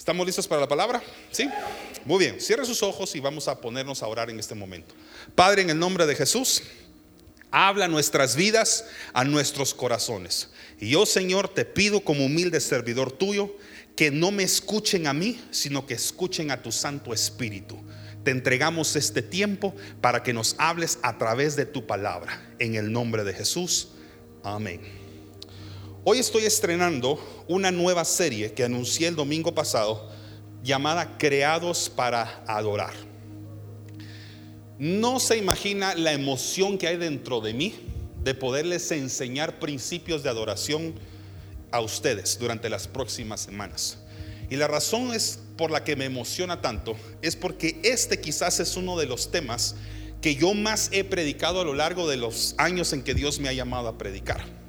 ¿Estamos listos para la palabra? ¿Sí? Muy bien, cierre sus ojos y vamos a ponernos a orar en este momento. Padre, en el nombre de Jesús, habla nuestras vidas, a nuestros corazones. Y yo, Señor, te pido como humilde servidor tuyo, que no me escuchen a mí, sino que escuchen a tu Santo Espíritu. Te entregamos este tiempo para que nos hables a través de tu palabra. En el nombre de Jesús. Amén. Hoy estoy estrenando una nueva serie que anuncié el domingo pasado llamada Creados para Adorar. No se imagina la emoción que hay dentro de mí de poderles enseñar principios de adoración a ustedes durante las próximas semanas. Y la razón es por la que me emociona tanto es porque este quizás es uno de los temas que yo más he predicado a lo largo de los años en que Dios me ha llamado a predicar.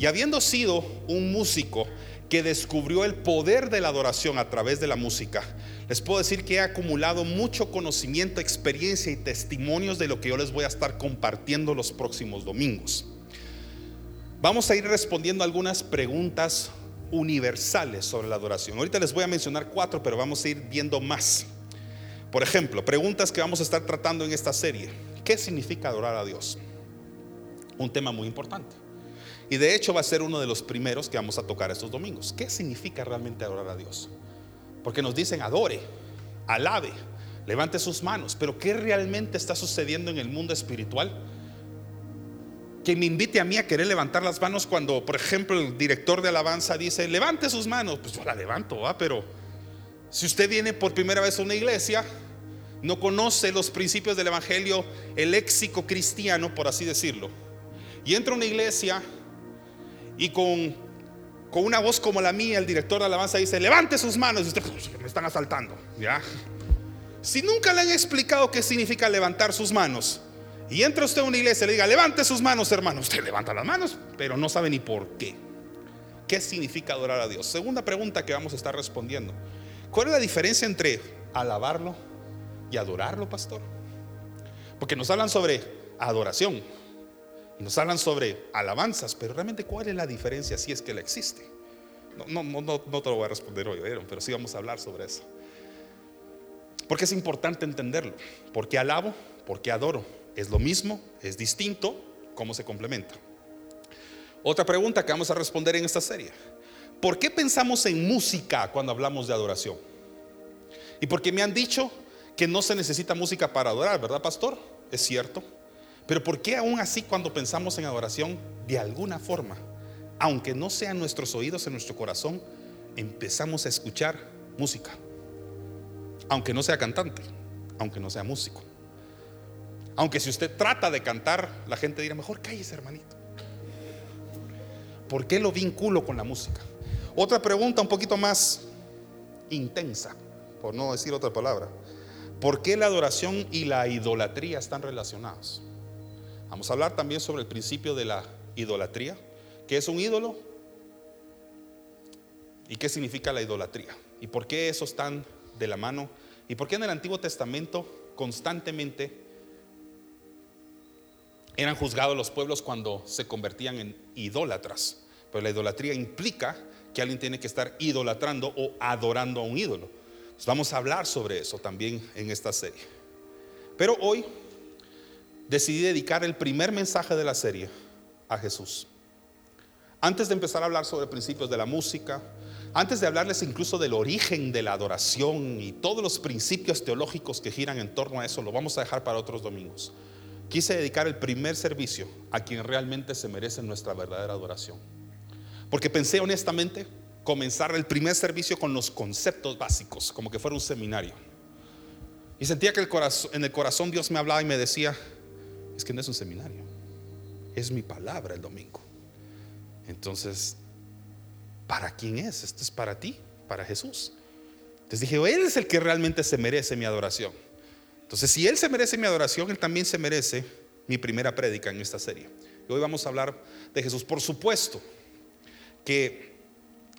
Y habiendo sido un músico que descubrió el poder de la adoración a través de la música, les puedo decir que he acumulado mucho conocimiento, experiencia y testimonios de lo que yo les voy a estar compartiendo los próximos domingos. Vamos a ir respondiendo algunas preguntas universales sobre la adoración. Ahorita les voy a mencionar cuatro, pero vamos a ir viendo más. Por ejemplo, preguntas que vamos a estar tratando en esta serie. ¿Qué significa adorar a Dios? Un tema muy importante. Y de hecho va a ser uno de los primeros que vamos a tocar estos domingos. ¿Qué significa realmente adorar a Dios? Porque nos dicen adore, alabe, levante sus manos, pero ¿qué realmente está sucediendo en el mundo espiritual? que me invite a mí a querer levantar las manos cuando, por ejemplo, el director de alabanza dice, levante sus manos, pues yo la levanto, pero si usted viene por primera vez a una iglesia, no conoce los principios del Evangelio, el léxico cristiano, por así decirlo, y entra a una iglesia y con, con una voz como la mía, el director de alabanza dice, levante sus manos, y usted, pues, me están asaltando, ¿ya? Si nunca le han explicado qué significa levantar sus manos, y entra usted a una iglesia y le diga, levante sus manos, hermano. Usted levanta las manos, pero no sabe ni por qué. ¿Qué significa adorar a Dios? Segunda pregunta que vamos a estar respondiendo. ¿Cuál es la diferencia entre alabarlo y adorarlo, pastor? Porque nos hablan sobre adoración nos hablan sobre alabanzas, pero realmente ¿cuál es la diferencia si es que la existe? No, no, no, no te lo voy a responder hoy, pero sí vamos a hablar sobre eso. Porque es importante entenderlo. ¿Por qué alabo? ¿Por qué adoro? ¿Es lo mismo? ¿Es distinto? ¿Cómo se complementa? Otra pregunta que vamos a responder en esta serie. ¿Por qué pensamos en música cuando hablamos de adoración? Y porque me han dicho que no se necesita música para adorar, ¿verdad, pastor? Es cierto. Pero ¿por qué aún así cuando pensamos en adoración, de alguna forma, aunque no sean nuestros oídos en nuestro corazón, empezamos a escuchar música? Aunque no sea cantante, aunque no sea músico. Aunque si usted trata de cantar, la gente dirá, mejor cállese, hermanito. ¿Por qué lo vinculo con la música? Otra pregunta un poquito más intensa, por no decir otra palabra. ¿Por qué la adoración y la idolatría están relacionados? Vamos a hablar también sobre el principio de la idolatría. ¿Qué es un ídolo? ¿Y qué significa la idolatría? ¿Y por qué eso están de la mano? ¿Y por qué en el Antiguo Testamento constantemente eran juzgados los pueblos cuando se convertían en idólatras. Pero la idolatría implica que alguien tiene que estar idolatrando o adorando a un ídolo. vamos a hablar sobre eso también en esta serie. Pero hoy decidí dedicar el primer mensaje de la serie a Jesús. Antes de empezar a hablar sobre principios de la música, antes de hablarles incluso del origen de la adoración y todos los principios teológicos que giran en torno a eso, lo vamos a dejar para otros domingos quise dedicar el primer servicio a quien realmente se merece nuestra verdadera adoración. Porque pensé honestamente comenzar el primer servicio con los conceptos básicos, como que fuera un seminario. Y sentía que en el corazón Dios me hablaba y me decía, es que no es un seminario, es mi palabra el domingo. Entonces, ¿para quién es? Esto es para ti, para Jesús. Entonces dije, Él es el que realmente se merece mi adoración. Entonces, si Él se merece mi adoración, Él también se merece mi primera prédica en esta serie. Y hoy vamos a hablar de Jesús. Por supuesto que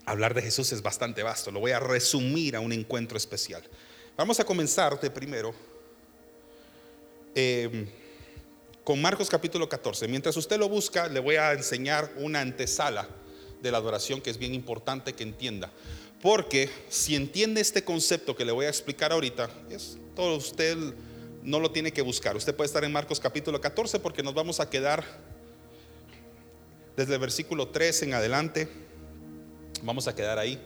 hablar de Jesús es bastante vasto. Lo voy a resumir a un encuentro especial. Vamos a comenzar de primero em, con Marcos capítulo 14. Mientras usted lo busca, le voy a enseñar una antesala de la adoración que es bien importante que entienda. Porque si entiende este concepto que le voy a explicar ahorita, es todo usted no lo tiene que buscar. Usted puede estar en Marcos capítulo 14 porque nos vamos a quedar desde el versículo 3 en adelante. Vamos a quedar ahí.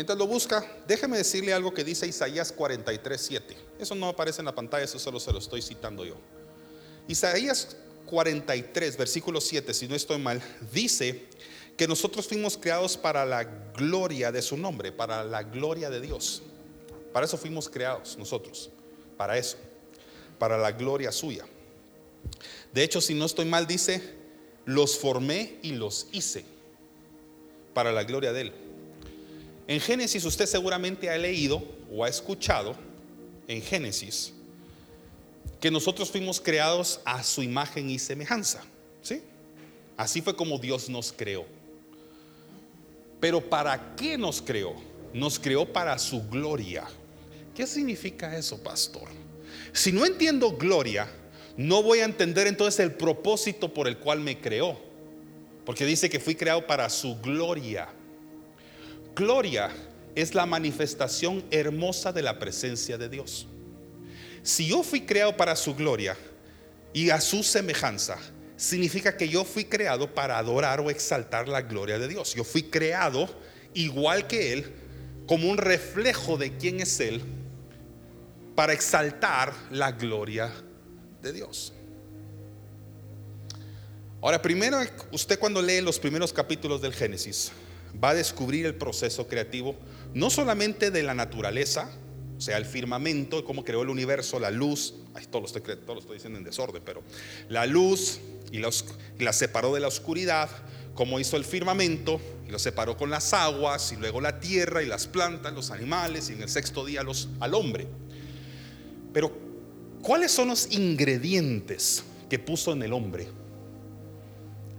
Mientras lo busca, déjeme decirle algo que dice Isaías 43, 7. Eso no aparece en la pantalla, eso solo se lo estoy citando yo. Isaías 43, versículo 7, si no estoy mal, dice que nosotros fuimos creados para la gloria de su nombre, para la gloria de Dios. Para eso fuimos creados nosotros, para eso, para la gloria suya. De hecho, si no estoy mal, dice, los formé y los hice para la gloria de Él. En Génesis usted seguramente ha leído o ha escuchado en Génesis que nosotros fuimos creados a su imagen y semejanza. ¿Sí? Así fue como Dios nos creó. Pero ¿para qué nos creó? Nos creó para su gloria. ¿Qué significa eso, pastor? Si no entiendo gloria, no voy a entender entonces el propósito por el cual me creó. Porque dice que fui creado para su gloria. Gloria es la manifestación hermosa de la presencia de Dios. Si yo fui creado para su gloria y a su semejanza, significa que yo fui creado para adorar o exaltar la gloria de Dios. Yo fui creado igual que Él, como un reflejo de quién es Él, para exaltar la gloria de Dios. Ahora, primero, usted cuando lee los primeros capítulos del Génesis, va a descubrir el proceso creativo, no solamente de la naturaleza, o sea, el firmamento, cómo creó el universo, la luz, ay, todo, lo estoy, todo estoy diciendo en desorden, pero la luz y, y la separó de la oscuridad, cómo hizo el firmamento y lo separó con las aguas y luego la tierra y las plantas, los animales y en el sexto día los, al hombre. Pero, ¿cuáles son los ingredientes que puso en el hombre?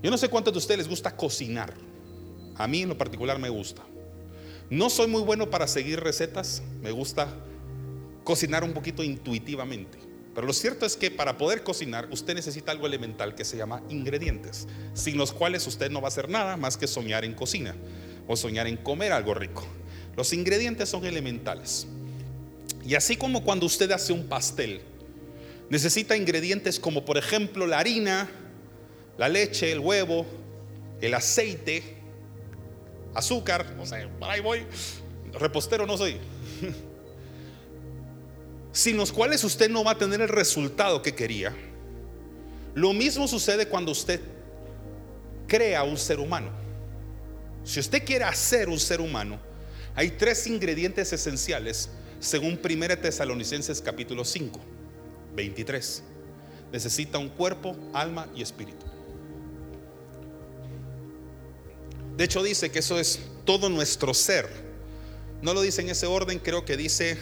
Yo no sé cuántos de ustedes les gusta cocinar. A mí en lo particular me gusta. No soy muy bueno para seguir recetas, me gusta cocinar un poquito intuitivamente. Pero lo cierto es que para poder cocinar usted necesita algo elemental que se llama ingredientes, sin los cuales usted no va a hacer nada más que soñar en cocina o soñar en comer algo rico. Los ingredientes son elementales. Y así como cuando usted hace un pastel, necesita ingredientes como por ejemplo la harina, la leche, el huevo, el aceite, azúcar, o sea, ahí voy, repostero no soy, sin los cuales usted no va a tener el resultado que quería. Lo mismo sucede cuando usted crea un ser humano. Si usted quiere hacer un ser humano, hay tres ingredientes esenciales según 1 Tesalonicenses capítulo 5, 23. Necesita un cuerpo, alma y espíritu. De hecho dice que eso es todo nuestro ser. No lo dice en ese orden, creo que dice,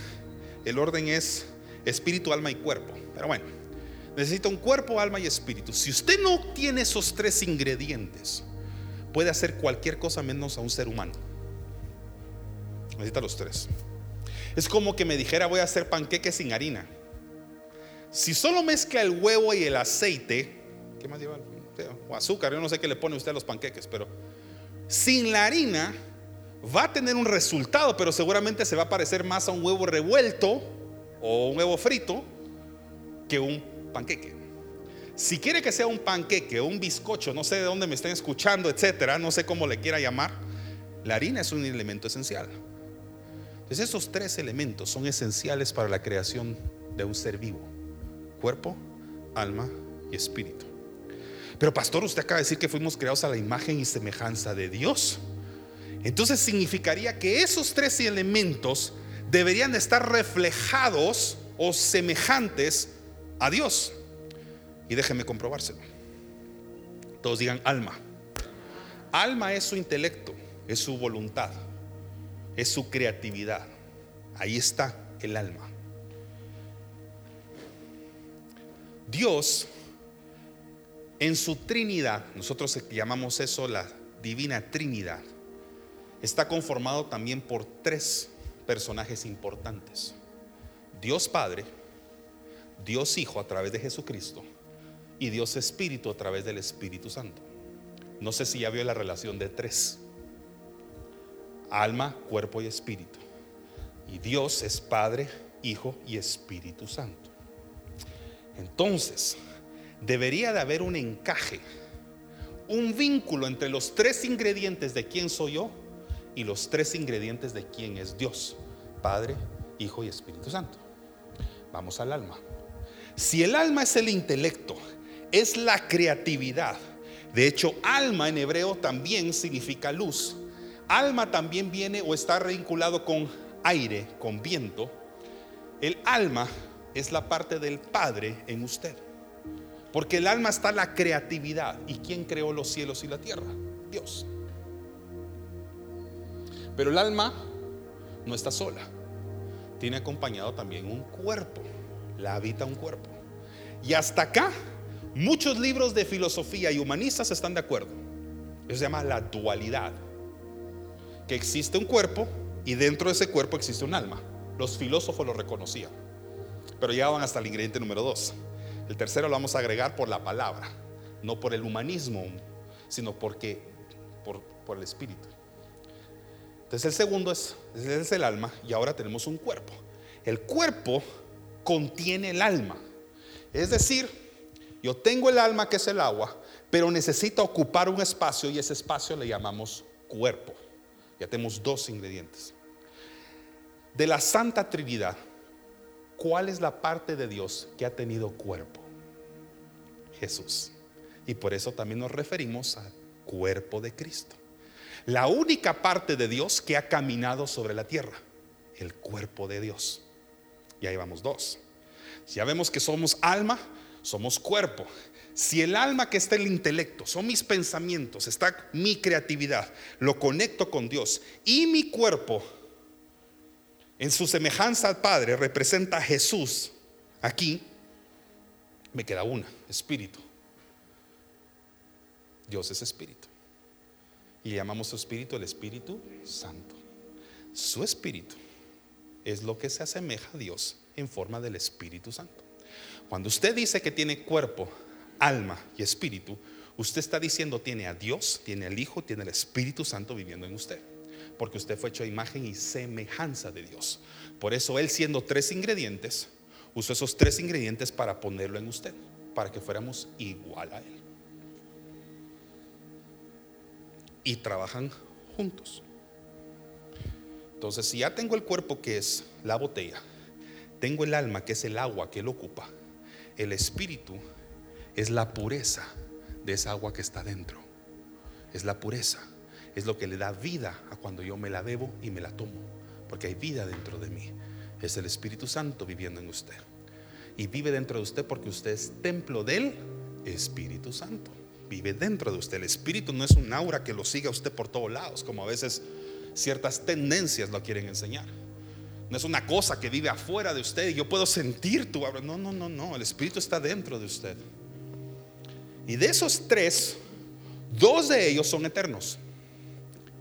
el orden es espíritu, alma y cuerpo. Pero bueno, necesita un cuerpo, alma y espíritu. Si usted no tiene esos tres ingredientes, puede hacer cualquier cosa menos a un ser humano. Necesita los tres. Es como que me dijera voy a hacer panqueques sin harina. Si solo mezcla el huevo y el aceite, ¿qué más lleva? O azúcar, yo no sé qué le pone usted a los panqueques, pero sin la harina va a tener un resultado, pero seguramente se va a parecer más a un huevo revuelto o un huevo frito que un panqueque. Si quiere que sea un panqueque o un bizcocho, no sé de dónde me estén escuchando, etcétera, no sé cómo le quiera llamar, la harina es un elemento esencial. Entonces, esos tres elementos son esenciales para la creación de un ser vivo: cuerpo, alma y espíritu. Pero pastor, usted acaba de decir que fuimos creados a la imagen y semejanza de Dios. Entonces significaría que esos tres elementos deberían estar reflejados o semejantes a Dios. Y déjeme comprobárselo. Todos digan alma. Alma es su intelecto, es su voluntad, es su creatividad. Ahí está el alma. Dios en su Trinidad, nosotros llamamos eso la Divina Trinidad, está conformado también por tres personajes importantes. Dios Padre, Dios Hijo a través de Jesucristo y Dios espíritu a través del Espíritu Santo. No sé si ya vio la relación de tres. Alma, cuerpo y espíritu. Y Dios es Padre, Hijo y Espíritu Santo. Entonces, debería de haber un encaje, un vínculo entre los tres ingredientes de quién soy yo y los tres ingredientes de quién es Dios, Padre, Hijo y Espíritu Santo. Vamos al alma. Si el alma es el intelecto, es la creatividad. De hecho, alma en hebreo también significa luz. Alma también viene o está vinculado con aire, con viento. El alma es la parte del Padre en usted. Porque el alma está la creatividad. ¿Y quién creó los cielos y la tierra? Dios. Pero el alma no está sola. Tiene acompañado también un cuerpo. La habita un cuerpo. Y hasta acá, muchos libros de filosofía y humanistas están de acuerdo. Eso se llama la dualidad. Que existe un cuerpo y dentro de ese cuerpo existe un alma. Los filósofos lo reconocían. Pero ya van hasta el ingrediente número dos. El tercero lo vamos a agregar por la palabra, no por el humanismo, sino porque por, el espíritu. Entonces el segundo es, es el alma y ahora tenemos un cuerpo. El cuerpo contiene el alma. Es decir, yo tengo el alma que es el agua, pero necesita ocupar un espacio y ese espacio le llamamos cuerpo. Ya tenemos dos ingredientes. De la Santa Trinidad, ¿cuál es la parte de Dios que ha tenido cuerpo? Jesús. Y por eso también nos referimos al cuerpo de Cristo. La única parte de Dios que ha caminado sobre la tierra, el cuerpo de Dios. Y ahí vamos dos. Ya vemos que somos alma, somos cuerpo. Si el alma que está en el intelecto, son mis pensamientos, está mi creatividad, lo conecto con Dios y mi cuerpo en su semejanza al Padre representa a Jesús aquí, me queda una, espíritu. Dios es espíritu. Y llamamos su espíritu el Espíritu Santo. Su espíritu es lo que se asemeja a Dios en forma del Espíritu Santo. Cuando usted dice que tiene cuerpo, alma y espíritu, usted está diciendo tiene a Dios, tiene al Hijo, tiene el Espíritu Santo viviendo en usted porque usted fue hecho imagen y semejanza de Dios. Por eso Él siendo tres ingredientes, usó esos tres ingredientes para ponerlo en usted, para que fuéramos igual a Él. Y trabajan juntos. Entonces, si ya tengo el cuerpo que es la botella, tengo el alma que es el agua que Él ocupa, el espíritu es la pureza de esa agua que está dentro. Es la pureza es lo que le da vida a cuando yo me la bebo y me la tomo, porque hay vida dentro de mí. Es el Espíritu Santo viviendo en usted. Y vive dentro de usted porque usted es templo del Espíritu Santo. Vive dentro de usted. El Espíritu no es un aura que lo siga usted por todos lados, como a veces ciertas tendencias lo quieren enseñar. No es una cosa que vive afuera de usted y yo puedo sentir tu aura. No, no, no, no. El Espíritu está dentro de usted. Y de esos tres, dos de ellos son eternos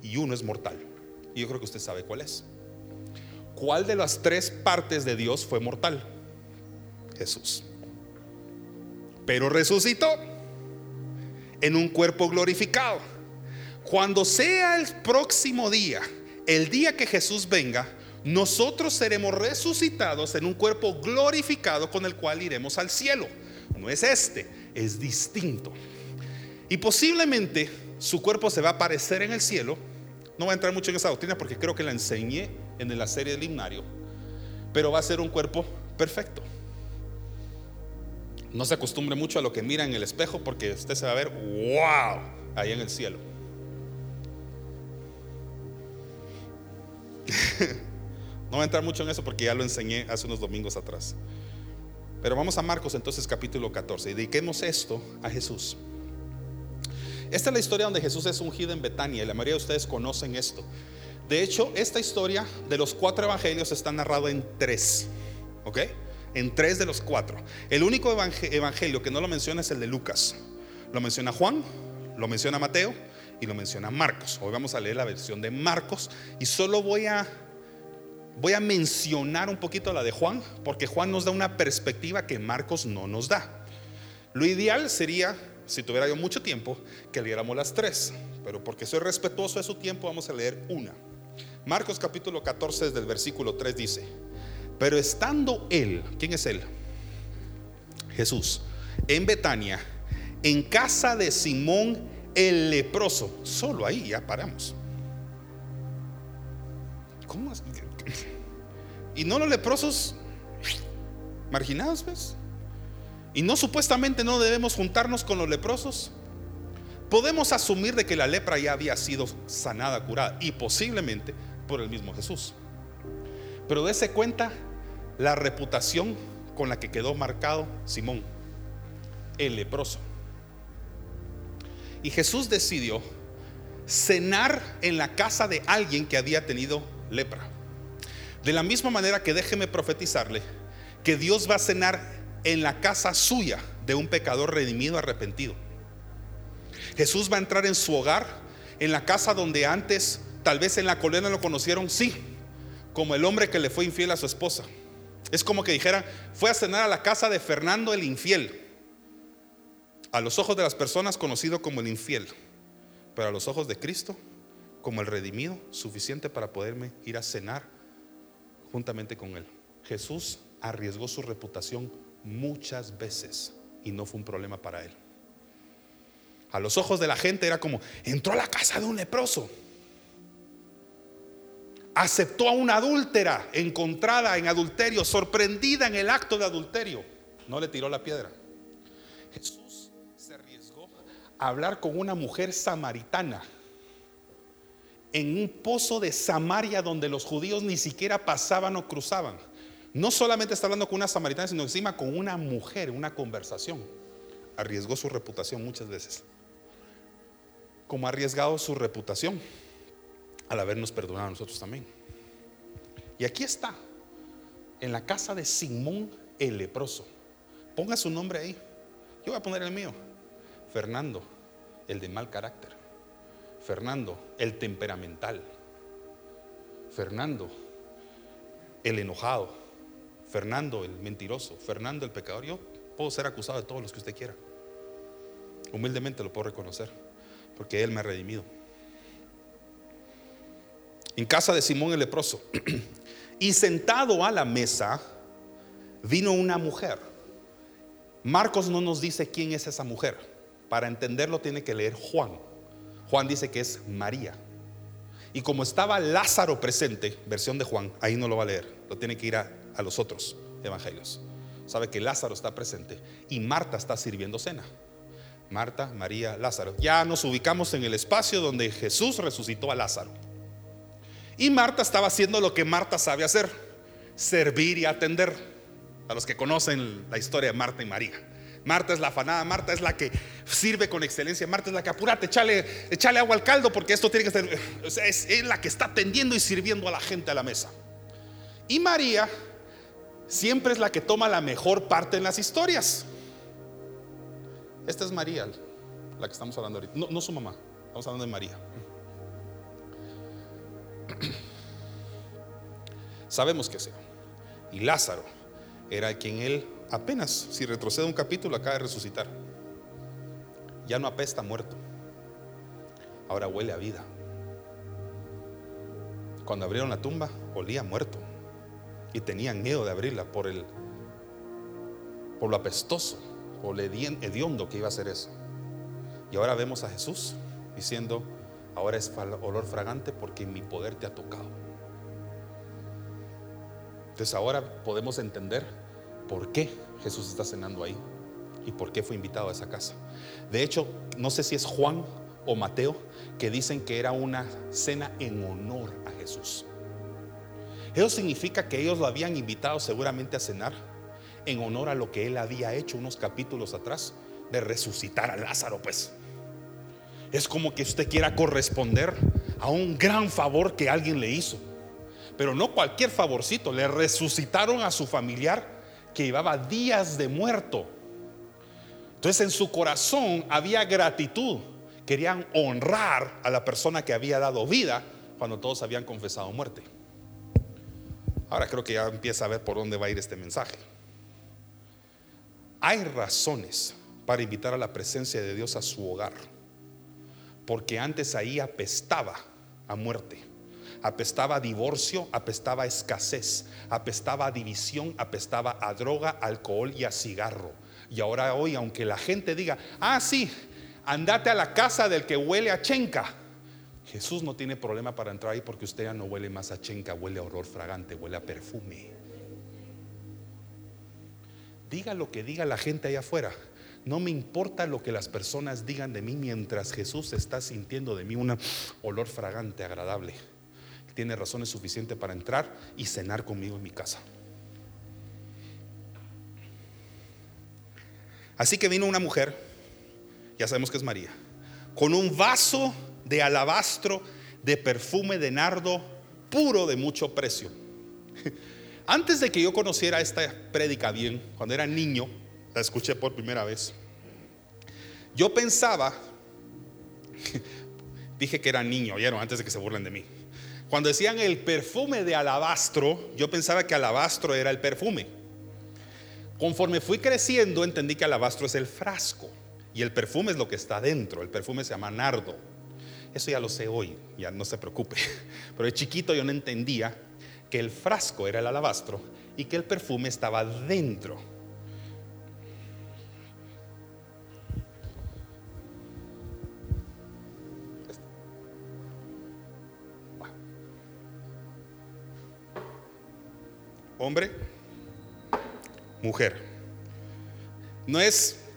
y uno es mortal. Y yo creo que usted sabe cuál es. ¿Cuál de las tres partes de Dios fue mortal? Jesús. Pero resucitó en un cuerpo glorificado. Cuando sea el próximo día, el día que Jesús venga, nosotros seremos resucitados en un cuerpo glorificado con el cual iremos al cielo. No es este, es distinto. Y posiblemente su cuerpo se va a aparecer en el cielo. No voy a entrar mucho en esa doctrina porque creo que la enseñé en la serie del himnario. Pero va a ser un cuerpo perfecto. No se acostumbre mucho a lo que mira en el espejo porque usted se va a ver, wow, ahí en el cielo. no voy a entrar mucho en eso porque ya lo enseñé hace unos domingos atrás. Pero vamos a Marcos entonces capítulo 14 y dediquemos esto a Jesús. Esta es la historia donde Jesús es ungido en Betania y la mayoría de ustedes conocen esto. De hecho, esta historia de los cuatro evangelios está narrada en tres, ¿ok? En tres de los cuatro. El único evangelio que no lo menciona es el de Lucas. Lo menciona Juan, lo menciona Mateo y lo menciona Marcos. Hoy vamos a leer la versión de Marcos y solo voy a voy a mencionar un poquito la de Juan porque Juan nos da una perspectiva que Marcos no nos da. Lo ideal sería, si tuviera yo mucho tiempo, que leyéramos las tres, pero porque soy respetuoso de su tiempo, vamos a leer una. Marcos capítulo 14, desde el versículo 3 dice, pero estando él, ¿quién es él? Jesús, en Betania, en casa de Simón el leproso, solo ahí ya paramos. ¿Cómo? Y no los leprosos marginados, ¿ves? Y no supuestamente no debemos juntarnos con los leprosos. Podemos asumir de que la lepra ya había sido sanada, curada y posiblemente por el mismo Jesús. Pero dése cuenta la reputación con la que quedó marcado Simón, el leproso. Y Jesús decidió cenar en la casa de alguien que había tenido lepra. De la misma manera que déjeme profetizarle que Dios va a cenar en la casa suya de un pecador redimido, arrepentido. Jesús va a entrar en su hogar, en la casa donde antes, tal vez en la colina lo conocieron, sí, como el hombre que le fue infiel a su esposa. Es como que dijera, fue a cenar a la casa de Fernando el infiel. A los ojos de las personas conocido como el infiel, pero a los ojos de Cristo como el redimido, suficiente para poderme ir a cenar juntamente con él. Jesús arriesgó su reputación muchas veces y no fue un problema para él. A los ojos de la gente era como, entró a la casa de un leproso. Aceptó a una adúltera encontrada en adulterio, sorprendida en el acto de adulterio. No le tiró la piedra. Jesús se arriesgó a hablar con una mujer samaritana en un pozo de Samaria donde los judíos ni siquiera pasaban o cruzaban. No solamente está hablando con una samaritana, sino encima con una mujer, una conversación. Arriesgó su reputación muchas veces. Como ha arriesgado su reputación al habernos perdonado a nosotros también. Y aquí está, en la casa de Simón el leproso. Ponga su nombre ahí. Yo voy a poner el mío. Fernando, el de mal carácter. Fernando, el temperamental. Fernando, el enojado. Fernando, el mentiroso. Fernando, el pecador. Yo puedo ser acusado de todos los que usted quiera. Humildemente lo puedo reconocer, porque Él me ha redimido. En casa de Simón el leproso. y sentado a la mesa, vino una mujer. Marcos no nos dice quién es esa mujer. Para entenderlo tiene que leer Juan. Juan dice que es María. Y como estaba Lázaro presente, versión de Juan, ahí no lo va a leer, lo tiene que ir a, a los otros evangelios. Sabe que Lázaro está presente y Marta está sirviendo cena. Marta, María, Lázaro. Ya nos ubicamos en el espacio donde Jesús resucitó a Lázaro. Y Marta estaba haciendo lo que Marta sabe hacer, servir y atender. A los que conocen la historia de Marta y María. Marta es la afanada, Marta es la que sirve con excelencia, Marta es la que apúrate, échale, échale agua al caldo porque esto tiene que ser, es, es la que está atendiendo y sirviendo a la gente a la mesa. Y María siempre es la que toma la mejor parte en las historias. Esta es María, la que estamos hablando ahorita, no, no su mamá, estamos hablando de María. Sabemos que sea. Y Lázaro era quien él apenas, si retrocede un capítulo, acaba de resucitar. Ya no apesta muerto. Ahora huele a vida. Cuando abrieron la tumba, olía muerto. Y tenían miedo de abrirla por el por lo apestoso o lo hediondo que iba a ser eso. Y ahora vemos a Jesús diciendo, ahora es olor fragante porque mi poder te ha tocado. Entonces ahora podemos entender por qué Jesús está cenando ahí y por qué fue invitado a esa casa. De hecho, no sé si es Juan o Mateo que dicen que era una cena en honor a Jesús. Eso significa que ellos lo habían invitado seguramente a cenar en honor a lo que él había hecho unos capítulos atrás de resucitar a Lázaro, pues. Es como que usted quiera corresponder a un gran favor que alguien le hizo. Pero no cualquier favorcito, le resucitaron a su familiar que llevaba días de muerto. Entonces en su corazón había gratitud. Querían honrar a la persona que había dado vida cuando todos habían confesado muerte. Ahora creo que ya empieza a ver por dónde va a ir este mensaje. Hay razones para invitar a la presencia de Dios a su hogar. Porque antes ahí apestaba a muerte, apestaba a divorcio, apestaba a escasez, apestaba a división, apestaba a droga, alcohol y a cigarro. Y ahora hoy, aunque la gente diga, ah, sí, andate a la casa del que huele a chenca. Jesús no tiene problema para entrar ahí porque usted ya no huele más a chenca, huele a olor fragante, huele a perfume. Diga lo que diga la gente allá afuera. No me importa lo que las personas digan de mí mientras Jesús está sintiendo de mí un olor fragante, agradable. Tiene razones suficientes para entrar y cenar conmigo en mi casa. Así que vino una mujer, ya sabemos que es María, con un vaso de alabastro de perfume de nardo puro de mucho precio. Antes de que yo conociera esta prédica bien, cuando era niño, la escuché por primera vez, yo pensaba, dije que era niño, oyeron, antes de que se burlen de mí. Cuando decían el perfume de alabastro, yo pensaba que alabastro era el perfume. Conforme fui creciendo, entendí que alabastro es el frasco y el perfume es lo que está dentro. El perfume se llama nardo. Eso ya lo sé hoy, ya no se preocupe. Pero de chiquito yo no entendía que el frasco era el alabastro y que el perfume estaba dentro. Hombre, mujer. No es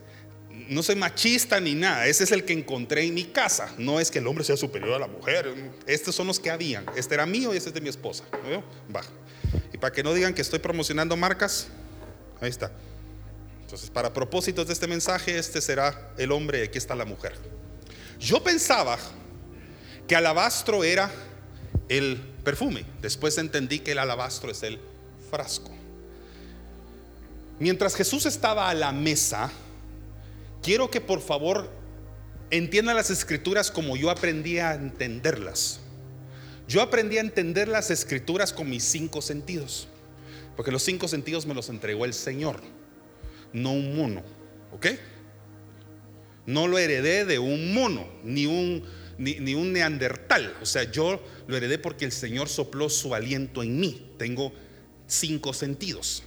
no soy machista ni nada, ese es el que encontré en mi casa. No es que el hombre sea superior a la mujer. Estos son los que habían. Este era mío y este es de mi esposa. Va. Y para que no digan que estoy promocionando marcas, ahí está. Entonces, para propósitos de este mensaje, este será el hombre y aquí está la mujer. Yo pensaba que alabastro era el perfume. Después entendí que el alabastro es el frasco. Mientras Jesús estaba a la mesa, quiero que por favor entiendan las escrituras como yo aprendí a entenderlas. Yo aprendí a entender las escrituras con mis cinco sentidos, porque los cinco sentidos me los entregó el Señor, no un mono, ¿ok? No lo heredé de un mono, ni un, ni un neandertal, o sea, yo lo heredé porque el Señor sopló su aliento en mí, tengo cinco sentidos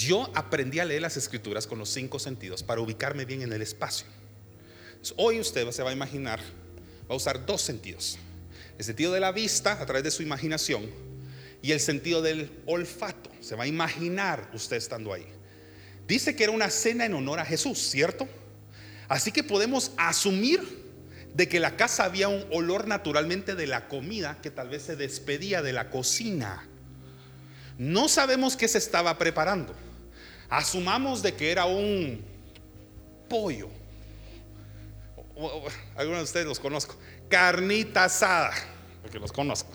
yo aprendí a leer las escrituras con los cinco sentidos para ubicarme bien en el espacio. hoy usted se va a imaginar, va a usar dos sentidos. El sentido de la vista a través de su imaginación y el sentido del olfato. Se va a imaginar usted estando ahí. Dice que era una cena en honor a Jesús, ¿cierto? Así que podemos asumir de que la casa había un olor naturalmente de la comida que tal vez se despedía de la cocina. No sabemos qué se estaba preparando. Asumamos de que era un pollo. Algunos de ustedes los conozco. Carnita asada, porque los conozco.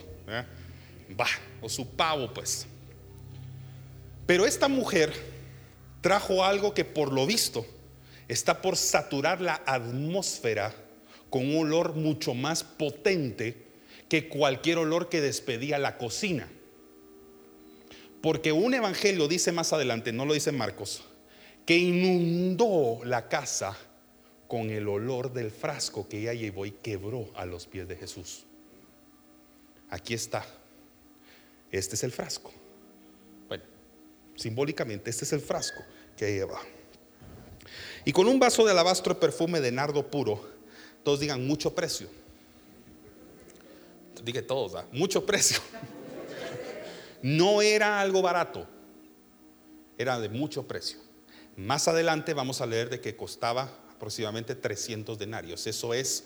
Va, o su pavo, pues. Pero esta mujer trajo algo que por lo visto está por saturar la atmósfera con un olor mucho más potente que cualquier olor que despedía la cocina. Porque un evangelio dice más adelante, no lo dice Marcos, que inundó la casa con el olor del frasco que ella llevó y quebró a los pies de Jesús. Aquí está. Este es el frasco. Bueno, simbólicamente este es el frasco que lleva. Y con un vaso de alabastro de perfume de nardo puro, todos digan mucho precio. Diga todos, mucho precio. No era algo barato, era de mucho precio. Más adelante vamos a leer de que costaba aproximadamente 300 denarios. Eso es,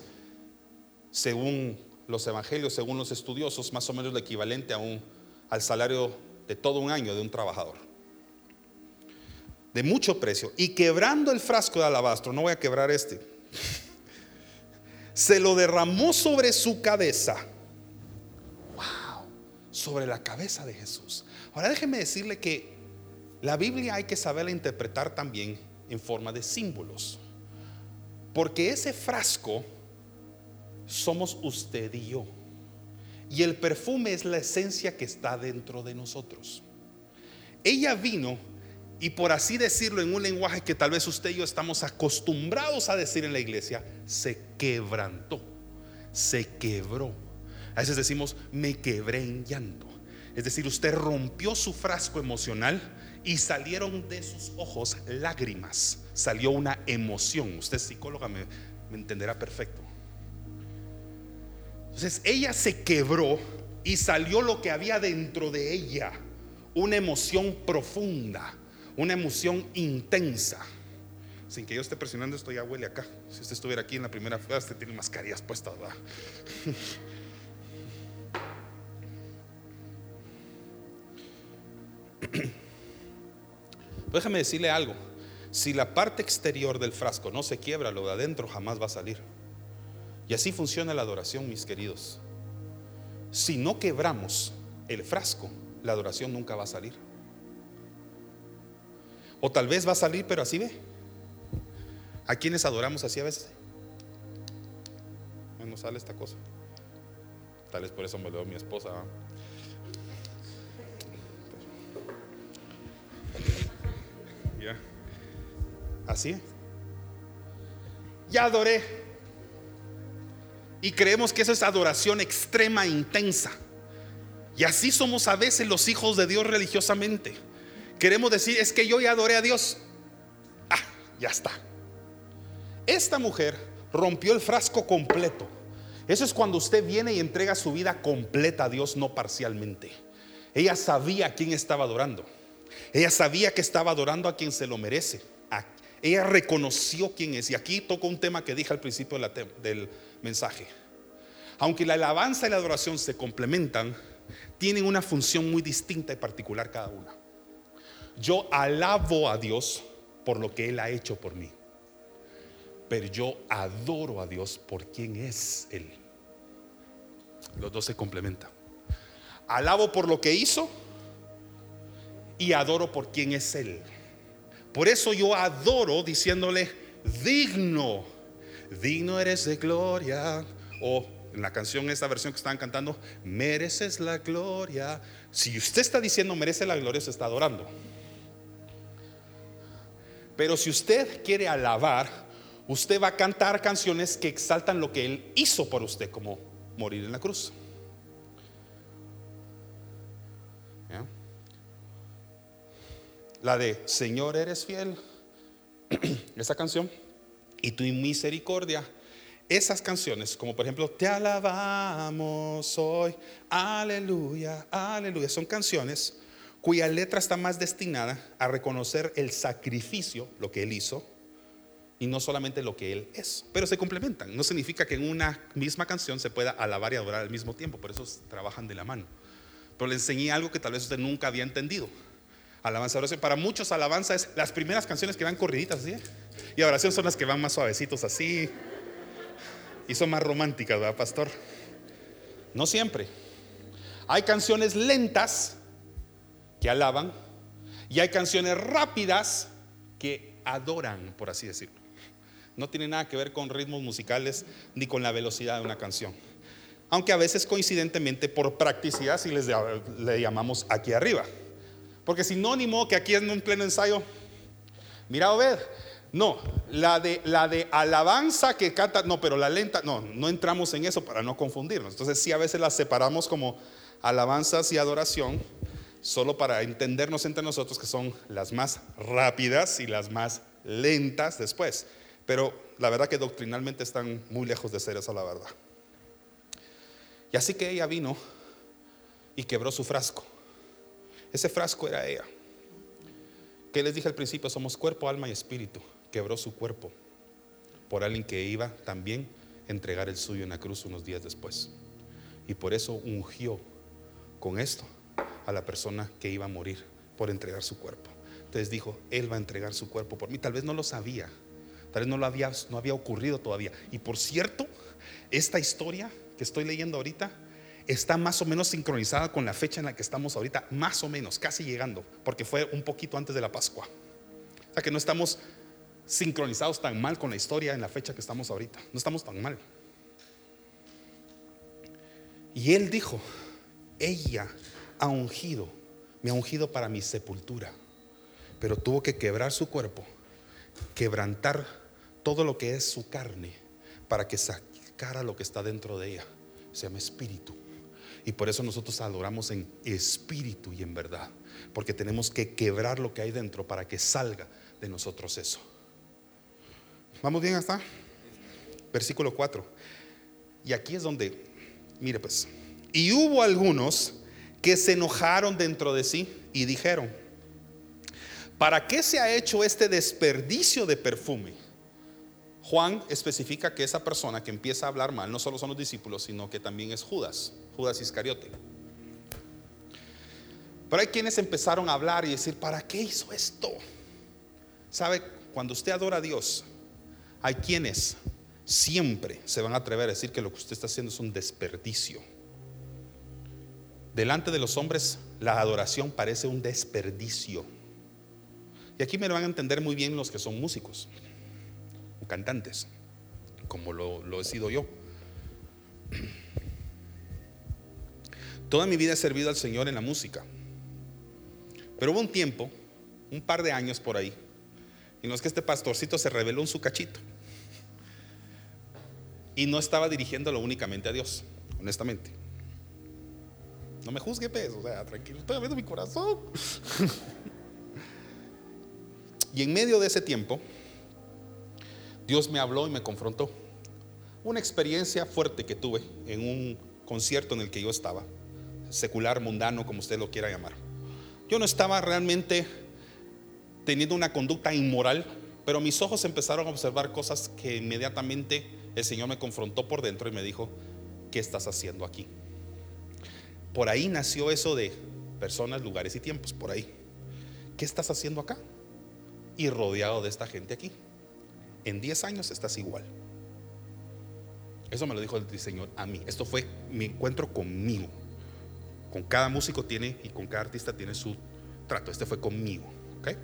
según los evangelios, según los estudiosos, más o menos lo equivalente a un, al salario de todo un año de un trabajador. De mucho precio. Y quebrando el frasco de alabastro, no voy a quebrar este, se lo derramó sobre su cabeza sobre la cabeza de Jesús. Ahora déjeme decirle que la Biblia hay que saberla interpretar también en forma de símbolos. Porque ese frasco somos usted y yo. Y el perfume es la esencia que está dentro de nosotros. Ella vino y por así decirlo en un lenguaje que tal vez usted y yo estamos acostumbrados a decir en la iglesia, se quebrantó, se quebró. A veces decimos, me quebré en llanto. Es decir, usted rompió su frasco emocional y salieron de sus ojos lágrimas, salió una emoción. Usted psicóloga, me, me entenderá perfecto. Entonces ella se quebró y salió lo que había dentro de ella, una emoción profunda una emoción intensa. Sin que yo esté presionando, esto ya huele acá. Si usted estuviera aquí en la primera fila, usted tiene mascarillas puestas, ¿verdad? Déjame decirle algo. Si la parte exterior del frasco no se quiebra, lo de adentro jamás va a salir. Y así funciona la adoración, mis queridos. Si no quebramos el frasco, la adoración nunca va a salir. O tal vez va a salir, pero así ve. ¿A quienes adoramos así a veces? No sale esta cosa. Tal vez por eso me lo dio mi esposa. Así. Ya adoré. Y creemos que eso es adoración extrema e intensa. Y así somos a veces los hijos de Dios religiosamente. Queremos decir, es que yo ya adoré a Dios. Ah, ya está. Esta mujer rompió el frasco completo. Eso es cuando usted viene y entrega su vida completa a Dios, no parcialmente. Ella sabía a quién estaba adorando. Ella sabía que estaba adorando a quien se lo merece. Ella reconoció quién es. Y aquí toco un tema que dije al principio del mensaje. Aunque la alabanza y la adoración se complementan, tienen una función muy distinta y particular cada una. Yo alabo a Dios por lo que Él ha hecho por mí. Pero yo adoro a Dios por quien es Él. Los dos se complementan. Alabo por lo que hizo y adoro por quien es Él. Por eso yo adoro diciéndole, digno, digno eres de gloria. O en la canción, esta versión que estaban cantando, mereces la gloria. Si usted está diciendo merece la gloria, se está adorando. Pero si usted quiere alabar, usted va a cantar canciones que exaltan lo que Él hizo por usted, como morir en la cruz. La de Señor eres fiel, esa canción, y tu misericordia. Esas canciones, como por ejemplo, te alabamos hoy, aleluya, aleluya, son canciones cuya letra está más destinada a reconocer el sacrificio, lo que Él hizo, y no solamente lo que Él es. Pero se complementan. No significa que en una misma canción se pueda alabar y adorar al mismo tiempo, por eso trabajan de la mano. Pero le enseñé algo que tal vez usted nunca había entendido. Alabanza. Para muchos alabanza es las primeras canciones que van corriditas así. Y oración son las que van más suavecitos así. Y son más románticas, ¿verdad, pastor? No siempre. Hay canciones lentas que alaban y hay canciones rápidas que adoran, por así decirlo. No tiene nada que ver con ritmos musicales ni con la velocidad de una canción. Aunque a veces coincidentemente por practicidad si les le llamamos aquí arriba. Porque sinónimo que aquí en un pleno ensayo, mira a ver, no, la de, la de alabanza que canta, no, pero la lenta, no, no entramos en eso para no confundirnos. Entonces sí a veces las separamos como alabanzas y adoración solo para entendernos entre nosotros que son las más rápidas y las más lentas después. Pero la verdad que doctrinalmente están muy lejos de ser esa la verdad. Y así que ella vino y quebró su frasco. Ese frasco era ella. Que les dije al principio, somos cuerpo, alma y espíritu. Quebró su cuerpo por alguien que iba también a entregar el suyo en la cruz unos días después. Y por eso ungió con esto a la persona que iba a morir por entregar su cuerpo. Entonces dijo, Él va a entregar su cuerpo por mí. Tal vez no lo sabía, tal vez no lo había, no había ocurrido todavía. Y por cierto, esta historia que estoy leyendo ahorita está más o menos sincronizada con la fecha en la que estamos ahorita, más o menos, casi llegando, porque fue un poquito antes de la Pascua. O sea que no estamos sincronizados tan mal con la historia en la fecha que estamos ahorita. No estamos tan mal. Y él dijo, ella ha ungido, me ha ungido para mi sepultura. pero tuvo que quebrar su cuerpo, quebrantar todo lo que es su carne para que sacara lo que está dentro de ella. Se llama espíritu. Y por eso nosotros adoramos en espíritu y en verdad. Porque tenemos que quebrar lo que hay dentro para que salga de nosotros eso. ¿Vamos bien hasta? Versículo 4. Y aquí es donde, mire pues, y hubo algunos que se enojaron dentro de sí y dijeron, ¿para qué se ha hecho este desperdicio de perfume? Juan especifica que esa persona que empieza a hablar mal no solo son los discípulos, sino que también es Judas, Judas Iscariote. Pero hay quienes empezaron a hablar y decir, ¿para qué hizo esto? ¿Sabe? Cuando usted adora a Dios, hay quienes siempre se van a atrever a decir que lo que usted está haciendo es un desperdicio. Delante de los hombres, la adoración parece un desperdicio. Y aquí me lo van a entender muy bien los que son músicos o cantantes, como lo, he sido yo. Toda mi vida he servido al Señor en la música. Pero hubo un tiempo, un par de años por ahí, en los que este pastorcito se reveló en su cachito. Y no estaba dirigiéndolo únicamente a Dios, honestamente. No me juzgue, pues, o sea, tranquilo, estoy abriendo mi corazón. y en medio de ese tiempo, Dios me habló y me confrontó. Una experiencia fuerte que tuve en un concierto en el que yo estaba, secular, mundano, como usted lo quiera llamar. Yo no estaba realmente teniendo una conducta inmoral, pero mis ojos empezaron a observar cosas que inmediatamente el Señor me confrontó por dentro y me dijo, ¿qué estás haciendo aquí? Por ahí nació eso de personas, lugares y tiempos, por ahí. ¿Qué estás haciendo acá? Y rodeado de esta gente aquí. En 10 años estás igual. Eso me lo dijo el Señor a mí. Esto fue mi encuentro conmigo. Con cada músico tiene y con cada artista tiene su trato. Este fue conmigo. ¿Ok?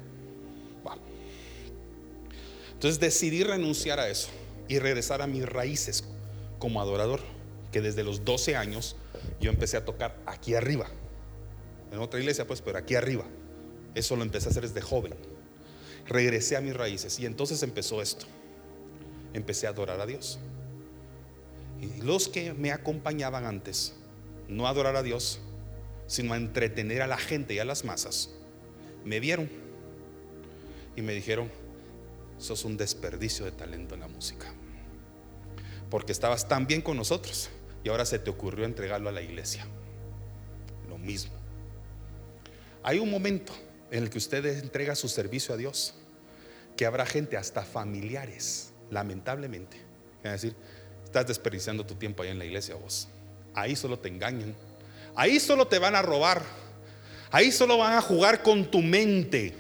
Entonces decidí renunciar a eso y regresar a mis raíces como adorador. Que desde los 12 años yo empecé a tocar aquí arriba. En otra iglesia, pues, pero aquí arriba. Eso lo empecé a hacer desde joven. Regresé a mis raíces y entonces empezó esto. Empecé a adorar a Dios. Y los que me acompañaban antes, no a adorar a Dios, sino a entretener a la gente y a las masas, me vieron y me dijeron, sos un desperdicio de talento en la música. Porque estabas tan bien con nosotros y ahora se te ocurrió entregarlo a la iglesia. Lo mismo. Hay un momento en el que usted entrega su servicio a Dios, que habrá gente, hasta familiares, lamentablemente, que van a decir, estás desperdiciando tu tiempo ahí en la iglesia vos. Ahí solo te engañan. Ahí solo te van a robar. Ahí solo van a jugar con tu mente.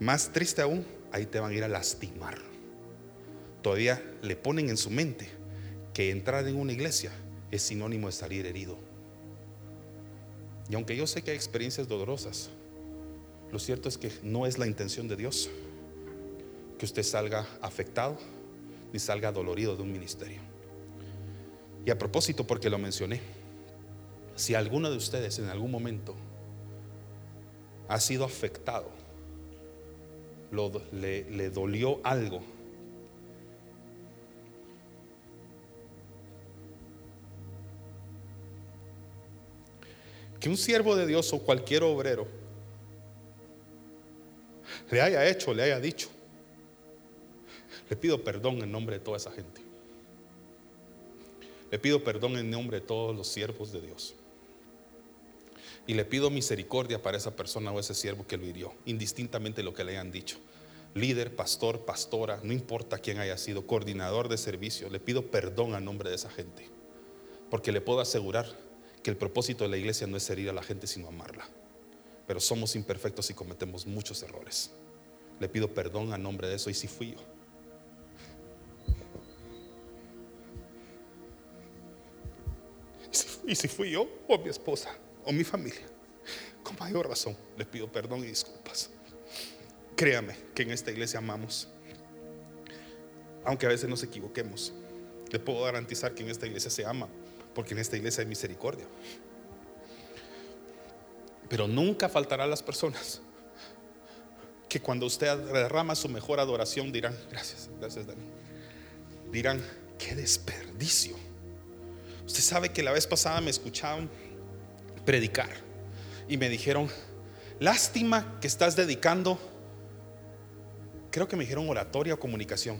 Más triste aún, ahí te van a ir a lastimar. Todavía le ponen en su mente que entrar en una iglesia es sinónimo de salir herido. Y aunque yo sé que hay experiencias dolorosas, lo cierto es que no es la intención de Dios que usted salga afectado ni salga dolorido de un ministerio. Y a propósito, porque lo mencioné, si alguno de ustedes en algún momento ha sido afectado, le, dolió algo, que un siervo de Dios o cualquier obrero le haya hecho, le haya dicho, le pido perdón en nombre de toda esa gente. Le pido perdón en nombre de todos los siervos de Dios. Y le pido misericordia para esa persona o ese siervo que lo hirió, indistintamente lo que le hayan dicho. Líder, pastor, pastora, no importa quién haya sido, coordinador de servicio, le pido perdón a nombre de esa gente. Porque le puedo asegurar que el propósito de la iglesia no es herir a la gente, sino amarla. Pero somos imperfectos y cometemos muchos errores. Le pido perdón a nombre de eso y si fui yo. Y si fui yo o mi esposa o mi familia, con mayor razón le pido perdón y disculpas. Créame que en esta iglesia amamos, aunque a veces nos equivoquemos. Le puedo garantizar que en esta iglesia se ama, porque en esta iglesia hay misericordia. Pero nunca faltarán las personas que cuando usted derrama su mejor adoración dirán, gracias, gracias Dani, dirán, qué desperdicio. Usted sabe que la vez pasada me escucharon predicar y me dijeron, lástima que estás dedicando, creo que me dijeron oratoria o comunicación.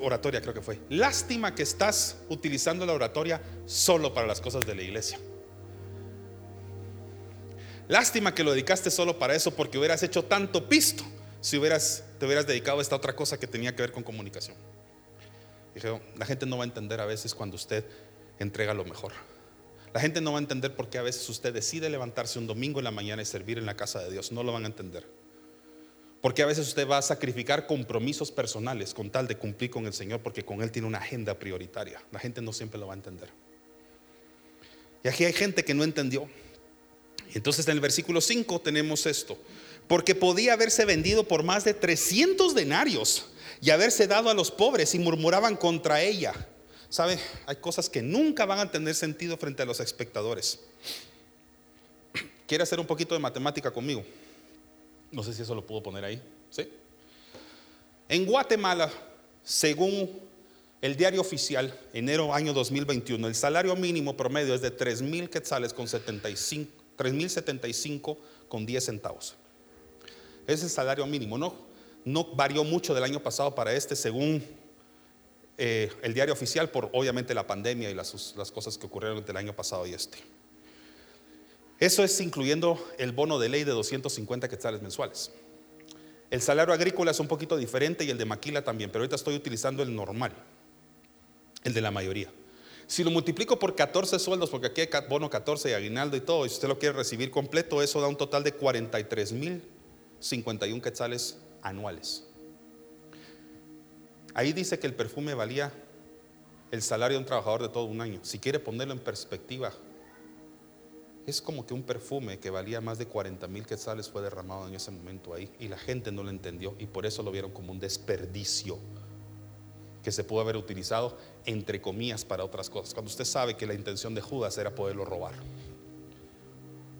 oratoria creo que fue. Lástima que estás utilizando la oratoria solo para las cosas de la iglesia. Lástima que lo dedicaste solo para eso porque hubieras hecho tanto pisto si hubieras, te hubieras dedicado a esta otra cosa que tenía que ver con comunicación. Dije, la gente no va a entender a veces cuando usted entrega lo mejor. La gente no va a entender por qué a veces usted decide levantarse un domingo en la mañana y servir en la casa de Dios. No lo van a entender. Porque a veces usted va a sacrificar compromisos personales con tal de cumplir con el Señor porque con Él tiene una agenda prioritaria. La gente no siempre lo va a entender. Y aquí hay gente que no entendió. Entonces en el versículo 5 tenemos esto. Porque podía haberse vendido por más de 300 denarios y haberse dado a los pobres y murmuraban contra ella. ¿Sabe? Hay cosas que nunca van a tener sentido frente a los espectadores. ¿Quiere hacer un poquito de matemática conmigo? No sé si eso lo puedo poner ahí. ¿Sí? En Guatemala, según el diario oficial, enero año 2021, el salario mínimo promedio es de 3 mil quetzales con 75 3.075 con 10 centavos. Ese es el salario mínimo. No, no varió mucho del año pasado para este, según eh, el diario oficial, por obviamente la pandemia y las, cosas que ocurrieron entre el año pasado y este. Eso es incluyendo el bono de ley de 250 quetzales mensuales. El salario agrícola es un poquito diferente y el de maquila también, pero ahorita estoy utilizando el normal, el de la mayoría. Si lo multiplico por 14 sueldos, porque aquí hay bono 14 y aguinaldo y todo, y si usted lo quiere recibir completo, eso da un total de 43 mil 51 quetzales anuales. Ahí dice que el perfume valía el salario de un trabajador de todo un año. Si quiere ponerlo en perspectiva, es como que un perfume que valía más de 40 mil quetzales fue derramado en ese momento ahí y la gente no lo entendió y por eso lo vieron como un desperdicio que se pudo haber utilizado entre comillas para otras cosas. Cuando usted sabe que la intención de Judas era poderlo robar.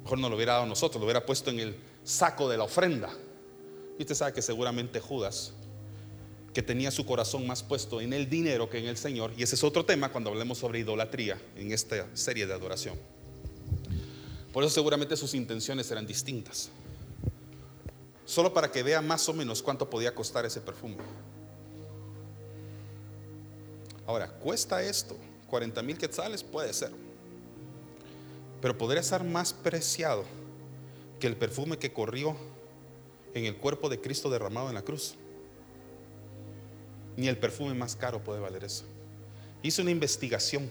Mejor no lo hubiera dado nosotros, lo hubiera puesto en el saco de la ofrenda. Y usted sabe que seguramente Judas, que tenía su corazón más puesto en el dinero que en el Señor, y ese es otro tema cuando hablemos sobre idolatría en esta serie de adoración. Por eso seguramente sus intenciones eran distintas. Solo para que vea más o menos cuánto podía costar ese perfume. Ahora, ¿cuesta esto? 40 mil quetzales puede ser. Pero podría ser más preciado que el perfume que corrió en el cuerpo de Cristo derramado en la cruz. Ni el perfume más caro puede valer eso. Hice una investigación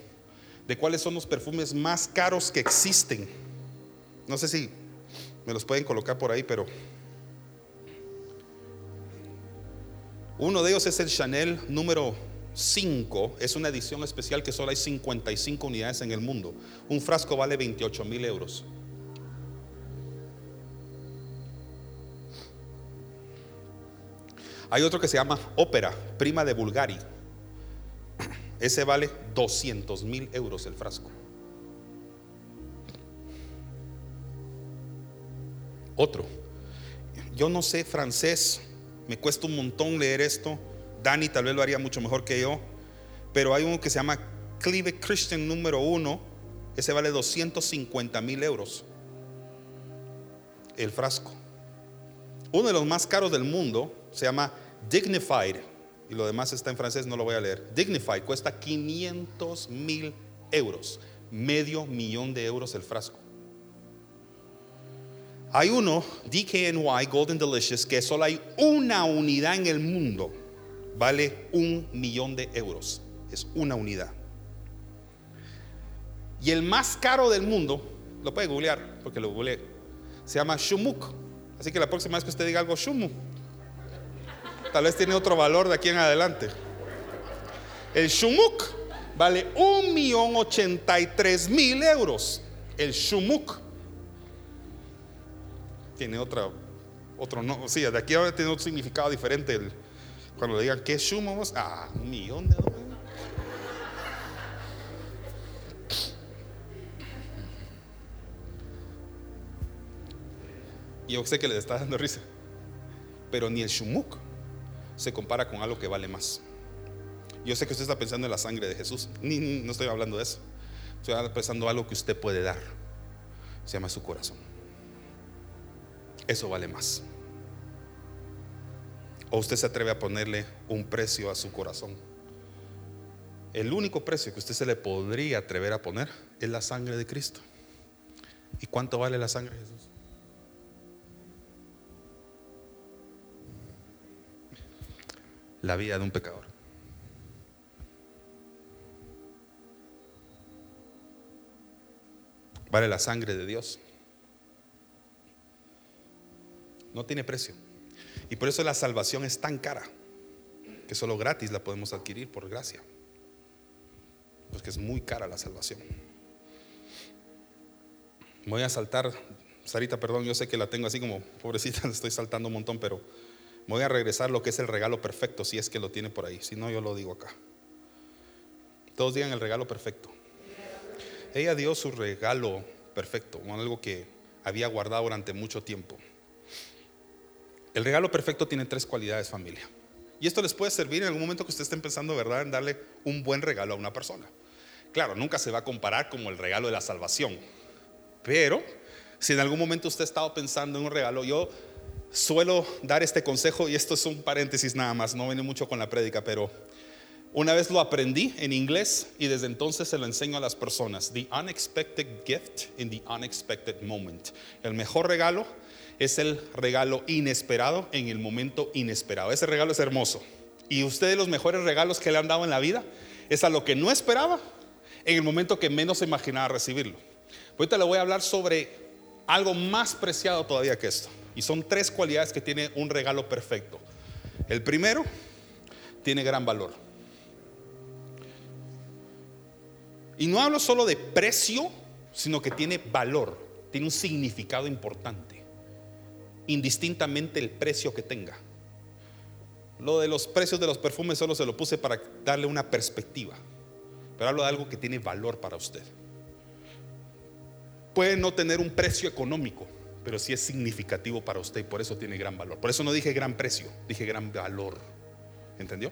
de cuáles son los perfumes más caros que existen. No sé si me los pueden colocar por ahí, pero uno de ellos es el Chanel número 5 es una edición especial que solo hay 55 unidades en el mundo. Un frasco vale 28 mil euros. Hay otro que se llama Ópera, prima de Bulgari. Ese vale 200 mil euros el frasco. Otro. Yo no sé francés, me cuesta un montón leer esto. Dani tal vez lo haría mucho mejor que yo, pero hay uno que se llama Clive Christian número uno, ese vale 250 mil euros el frasco. Uno de los más caros del mundo se llama Dignified, y lo demás está en francés, no lo voy a leer. Dignified cuesta 500 mil euros, medio millón de euros el frasco. Hay uno, DKNY Golden Delicious, que solo hay una unidad en el mundo vale un millón de euros. Es una unidad. Y el más caro del mundo, lo puede googlear, porque lo googleé, se llama Shumuk. Así que la próxima vez que usted diga algo Shumuk, tal vez tiene otro valor de aquí en adelante. El Shumuk vale un millón ochenta y tres mil euros. El Shumuk tiene otra, otro no, sí, de aquí ahora tiene otro significado diferente. Cuando le digan, ¿qué sumo Ah, un millón de dólares. Yo sé que les está dando risa. pero ni el shumuk se compara con algo que vale más. Yo sé que usted está pensando en la sangre de Jesús. Ni, no estoy hablando de eso. Estoy pensando en algo que usted puede dar. Se llama su corazón. Eso vale más. ¿O usted se atreve a ponerle un precio a su corazón? El único precio que usted se le podría atrever a poner es la sangre de Cristo. ¿Y cuánto vale la sangre de Jesús? La vida de un pecador. Vale la sangre de Dios. No tiene precio. Y por eso la salvación es tan cara, que solo gratis la podemos adquirir por gracia. Porque es muy cara la salvación. Voy a saltar, Sarita, perdón, yo sé que la tengo así como pobrecita, estoy saltando un montón, pero voy a regresar lo que es el regalo perfecto, si es que lo tiene por ahí. Si no, yo lo digo acá. Todos digan el regalo perfecto. Ella dio su regalo perfecto, algo que había guardado durante mucho tiempo. El regalo perfecto tiene tres cualidades, familia. Y esto les puede servir en algún momento que usted esté pensando, ¿verdad?, en darle un buen regalo a una persona. Claro, nunca se va a comparar como el regalo de la salvación. Pero si en algún momento usted ha estado pensando en un regalo, yo suelo dar este consejo, y esto es un paréntesis nada más, no viene mucho con la prédica, pero una vez lo aprendí en inglés y desde entonces se lo enseño a las personas. The unexpected gift in the unexpected moment. El mejor regalo es el regalo inesperado en el momento inesperado. Ese regalo es hermoso. Y usted de los mejores regalos que le han dado en la vida es a lo que no esperaba en el momento que menos se imaginaba recibirlo. Ahorita le voy a hablar sobre algo más preciado todavía que esto. Y son tres cualidades que tiene un regalo perfecto. El primero, tiene gran valor. Y no hablo solo de precio, sino que tiene valor, tiene un significado importante indistintamente el precio que tenga. Lo de los precios de los perfumes solo se lo puse para darle una perspectiva, pero hablo de algo que tiene valor para usted. Puede no tener un precio económico, pero sí es significativo para usted y por eso tiene gran valor. Por eso no dije gran precio, dije gran valor. ¿Entendió?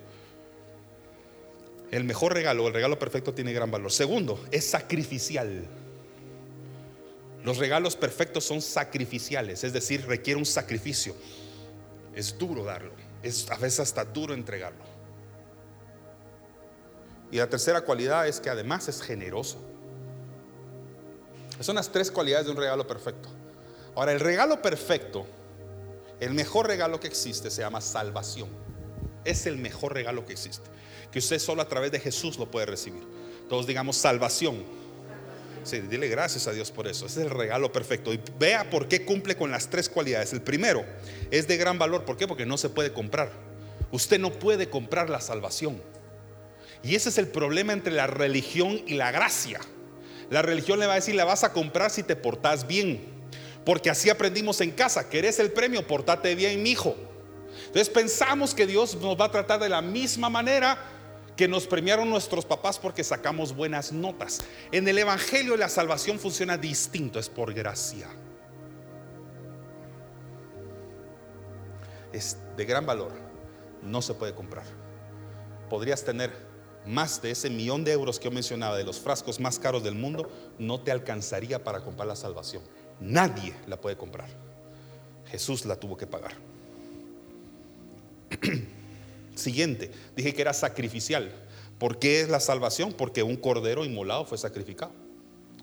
El mejor regalo, el regalo perfecto tiene gran valor. Segundo, es sacrificial. Los regalos perfectos son sacrificiales, es decir, requiere un sacrificio. Es duro darlo, es a veces hasta duro entregarlo. Y la tercera cualidad es que además es generoso. Son las tres cualidades de un regalo perfecto. Ahora, el regalo perfecto, el mejor regalo que existe se llama salvación. Es el mejor regalo que existe. Que usted solo a través de Jesús lo puede recibir. Todos digamos salvación. Sí, dile gracias a Dios por eso. Ese es el regalo perfecto. Y vea por qué cumple con las tres cualidades. El primero es de gran valor. ¿Por qué? Porque no se puede comprar. Usted no puede comprar la salvación. Y ese es el problema entre la religión y la gracia. La religión le va a decir, la vas a comprar si te portas bien. Porque así aprendimos en casa. ¿Querés el premio? Portate bien, mi hijo. Entonces pensamos que Dios nos va a tratar de la misma manera que nos premiaron nuestros papás porque sacamos buenas notas. En el Evangelio la salvación funciona distinto, es por gracia. Es de gran valor, no se puede comprar. Podrías tener más de ese millón de euros que yo mencionaba, de los frascos más caros del mundo, no te alcanzaría para comprar la salvación. Nadie la puede comprar. Jesús la tuvo que pagar. Siguiente, dije que era sacrificial. ¿Por qué es la salvación? Porque un cordero inmolado fue sacrificado.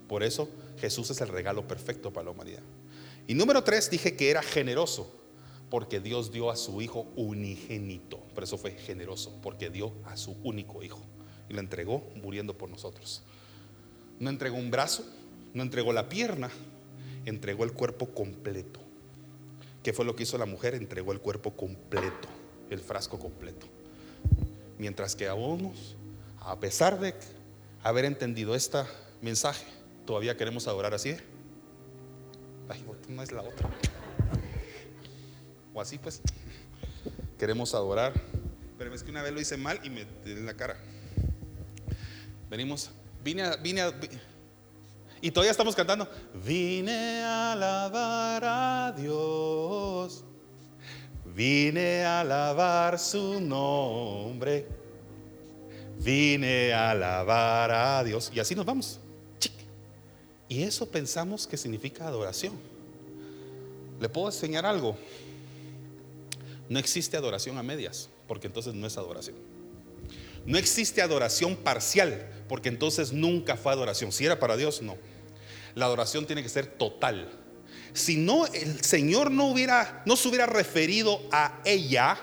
Por eso Jesús es el regalo perfecto para la humanidad. Y número tres, dije que era generoso, porque Dios dio a su Hijo unigénito. Por eso fue generoso, porque dio a su único Hijo y lo entregó muriendo por nosotros. No entregó un brazo, no entregó la pierna, entregó el cuerpo completo. ¿Qué fue lo que hizo la mujer? Entregó el cuerpo completo el frasco completo. Mientras que vos a pesar de haber entendido este mensaje, todavía queremos adorar así. Ay, no es la otra. O así pues. Queremos adorar. Pero es que una vez lo hice mal y me en la cara. Venimos, vine a, vine a, y todavía estamos cantando. Vine a alabar a Dios Vine a alabar su nombre. Vine a alabar a Dios. Y así nos vamos. Y eso pensamos que significa adoración. ¿Le puedo enseñar algo? No existe adoración a medias, porque entonces no es adoración. No existe adoración parcial, porque entonces nunca fue adoración. Si era para Dios, no. La adoración tiene que ser total. Si no, el Señor no hubiera, no se hubiera referido a ella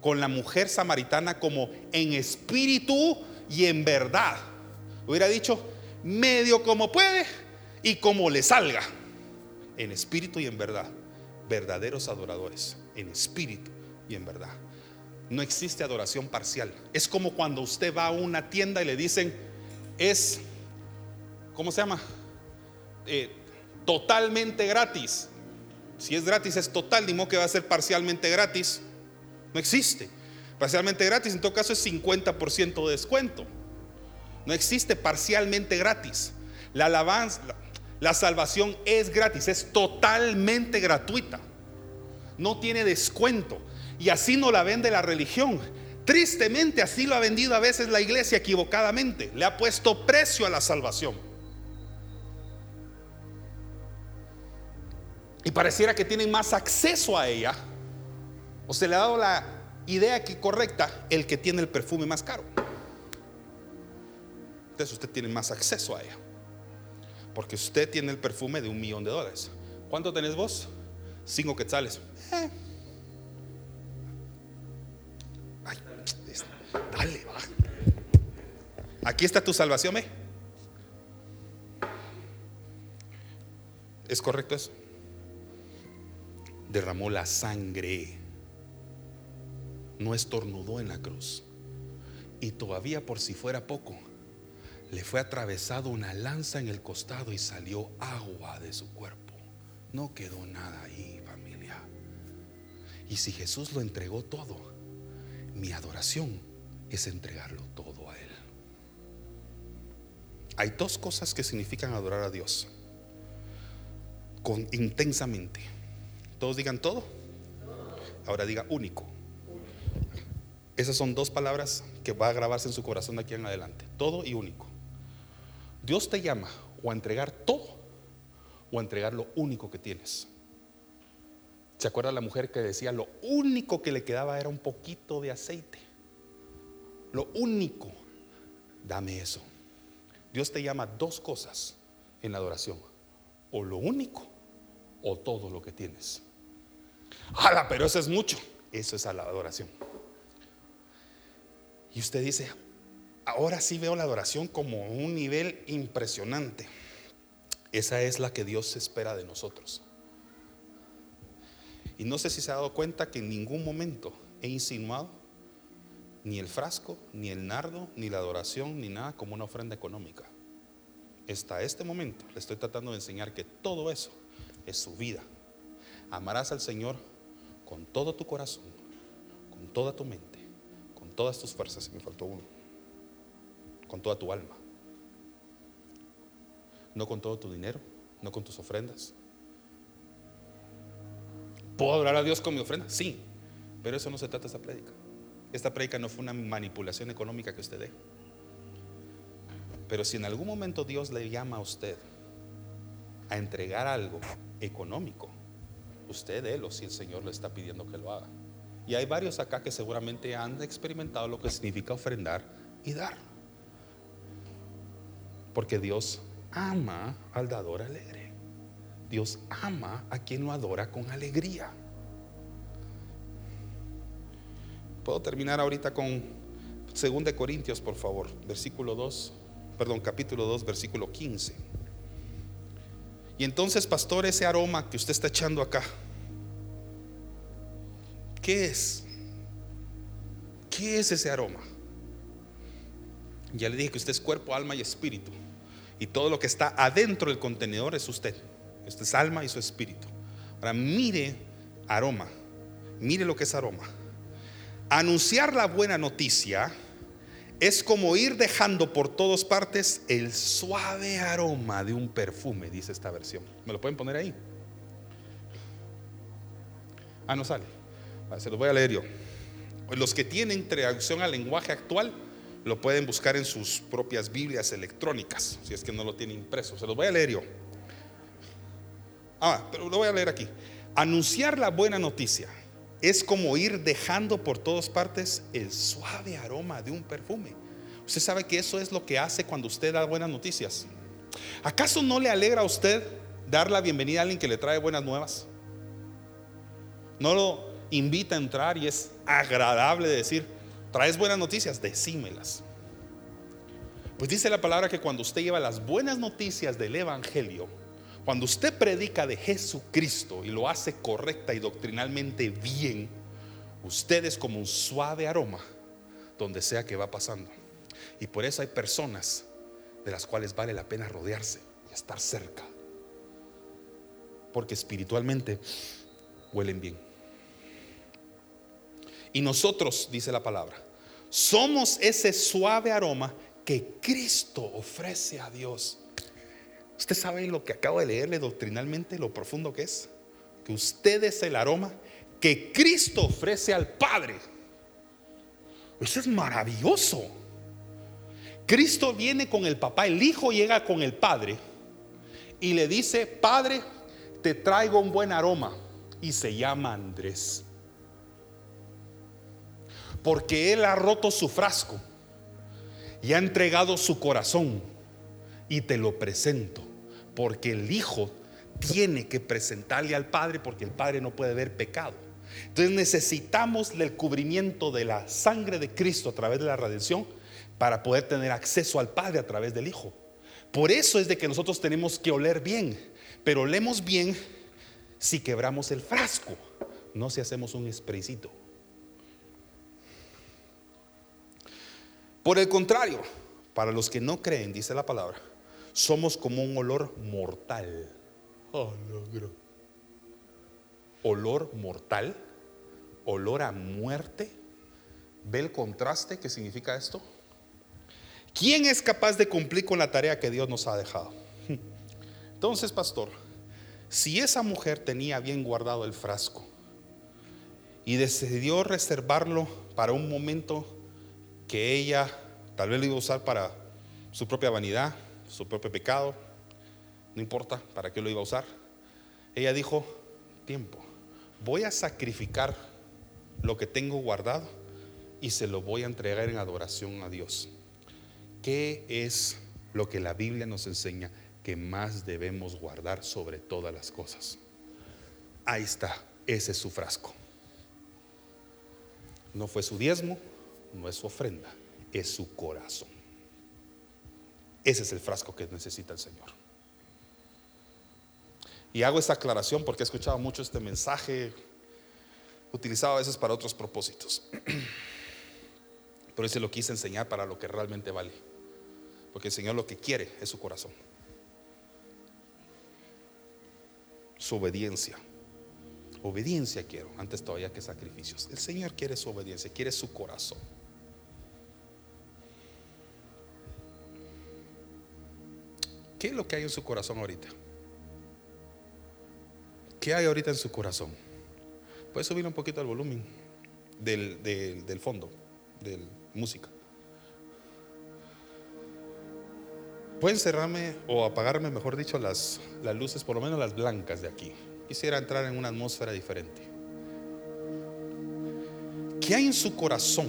con la mujer samaritana como en espíritu y en verdad. Hubiera dicho medio como puede y como le salga. En espíritu y en verdad. Verdaderos adoradores. En espíritu y en verdad. No existe adoración parcial. Es como cuando usted va a una tienda y le dicen, es, ¿cómo se llama? Eh, totalmente gratis. Si es gratis es total, ni modo que va a ser parcialmente gratis. No existe. Parcialmente gratis en todo caso es 50% de descuento. No existe parcialmente gratis. La alabanza, la salvación es gratis, es totalmente gratuita. No tiene descuento. Y así no la vende la religión. Tristemente así lo ha vendido a veces la iglesia equivocadamente. Le ha puesto precio a la salvación. Y pareciera que tienen más acceso a ella. O se le ha dado la idea que correcta el que tiene el perfume más caro. Entonces usted tiene más acceso a ella. Porque usted tiene el perfume de un millón de dólares. ¿Cuánto tenés vos? Cinco quetzales. Eh. Aquí está tu salvación, ¿eh? ¿Es correcto eso? Derramó la sangre. No estornudó en la cruz. Y todavía por si fuera poco, le fue atravesado una lanza en el costado y salió agua de su cuerpo. No quedó nada ahí, familia. Y si Jesús lo entregó todo, mi adoración es entregarlo todo. Hay dos cosas que significan adorar a Dios con intensamente. Todos digan todo. Ahora diga único. Esas son dos palabras que va a grabarse en su corazón de aquí en adelante. Todo y único. Dios te llama o a entregar todo o a entregar lo único que tienes. ¿Se acuerda la mujer que decía lo único que le quedaba era un poquito de aceite? Lo único, dame eso. Dios te llama dos cosas en la adoración. O lo único o todo lo que tienes. ¡Hala! Pero eso es mucho. Eso es a la adoración. Y usted dice, ahora sí veo la adoración como un nivel impresionante. Esa es la que Dios espera de nosotros. Y no sé si se ha dado cuenta que en ningún momento he insinuado ni el frasco, ni el nardo, ni la adoración, ni nada como una ofrenda económica. Hasta este momento le estoy tratando de enseñar que todo eso es su vida. Amarás al Señor con todo tu corazón, con toda tu mente, con todas tus fuerzas, si me faltó uno, con toda tu alma. No con todo tu dinero, no con tus ofrendas. ¿Puedo adorar a Dios con mi ofrenda? Sí, pero eso no se trata esta prédica. Esta predica no fue una manipulación económica que usted dé. Pero si en algún momento Dios le llama a usted a entregar algo económico, usted délo si el Señor le está pidiendo que lo haga. Y hay varios acá que seguramente han experimentado lo que significa ofrendar y dar. Porque Dios ama al dador alegre. Dios ama a quien lo adora con alegría. Puedo terminar ahorita con 2 de Corintios, por favor, versículo 2, perdón, capítulo 2, versículo 15. Y entonces, pastor, ese aroma que usted está echando acá, ¿qué es? ¿Qué es ese aroma? Ya le dije que usted es cuerpo, alma y espíritu. Y todo lo que está adentro del contenedor es usted. Usted es alma y su espíritu. Ahora mire aroma. Mire lo que es aroma. Anunciar la buena noticia es como ir dejando por todas partes el suave aroma de un perfume, dice esta versión. ¿Me lo pueden poner ahí? Ah, no sale. Ah, se los voy a leer yo. Los que tienen traducción al lenguaje actual lo pueden buscar en sus propias Biblias electrónicas, si es que no lo tienen impreso. Se los voy a leer yo. Ah, pero lo voy a leer aquí. Anunciar la buena noticia es como ir dejando por todas partes el suave aroma de un perfume. Usted sabe que eso es lo que hace cuando usted da buenas noticias. ¿Acaso no le alegra a usted dar la bienvenida a alguien que le trae buenas nuevas? No lo invita a entrar y es agradable decir, traes buenas noticias, decímelas. Pues dice la palabra que cuando usted lleva las buenas noticias del Evangelio, cuando usted predica de Jesucristo y lo hace correcta y doctrinalmente bien, usted es como un suave aroma donde sea que va pasando. Y por eso hay personas de las cuales vale la pena rodearse y estar cerca. Porque espiritualmente huelen bien. Y nosotros, dice la palabra, somos ese suave aroma que Cristo ofrece a Dios Usted sabe lo que acabo de leerle doctrinalmente, lo profundo que es. Que usted es el aroma que Cristo ofrece al Padre. Eso es maravilloso. Cristo viene con el papá, el hijo llega con el padre y le dice, Padre, te traigo un buen aroma. Y se llama Andrés. Porque él ha roto su frasco y ha entregado su corazón y te lo presento porque el Hijo tiene que presentarle al Padre porque el Padre no puede ver pecado. Entonces necesitamos el cubrimiento de la sangre de Cristo a través de la redención para poder tener acceso al Padre a través del Hijo. Por eso es de que nosotros tenemos que oler bien, pero olemos bien si quebramos el frasco, no si hacemos un spraycito. Por el contrario, para los que no creen, dice la palabra, somos como un olor mortal. olor mortal, olor a muerte. ¿Ve el contraste que significa esto? ¿Quién es capaz de cumplir con la tarea que Dios nos ha dejado? Entonces, pastor, si esa mujer tenía bien guardado el frasco y decidió reservarlo para un momento que ella tal vez lo iba a usar para su propia vanidad, su propio pecado, no importa para qué lo iba a usar. Ella dijo, tiempo, voy a sacrificar lo que tengo guardado y se lo voy a entregar en adoración a Dios. ¿Qué es lo que la Biblia nos enseña que más debemos guardar sobre todas las cosas? Ahí está, ese es su frasco. No fue su diezmo, no es su ofrenda, es su corazón. Ese es el frasco que necesita el Señor. Y hago esta aclaración porque he escuchado mucho este mensaje utilizado a veces para otros propósitos. Pero ese lo quise enseñar para lo que realmente vale. Porque el Señor lo que quiere es su corazón. Su obediencia. Obediencia quiero, antes todavía que sacrificios. El Señor quiere su obediencia, quiere su corazón. ¿Qué es lo que hay en su corazón ahorita? ¿Qué hay ahorita en su corazón? Puedes subir un poquito el volumen del, del fondo, de música. Pueden cerrarme o apagarme, mejor dicho, las, las luces, por lo menos las blancas de aquí. Quisiera entrar en una atmósfera diferente. ¿Qué hay en su corazón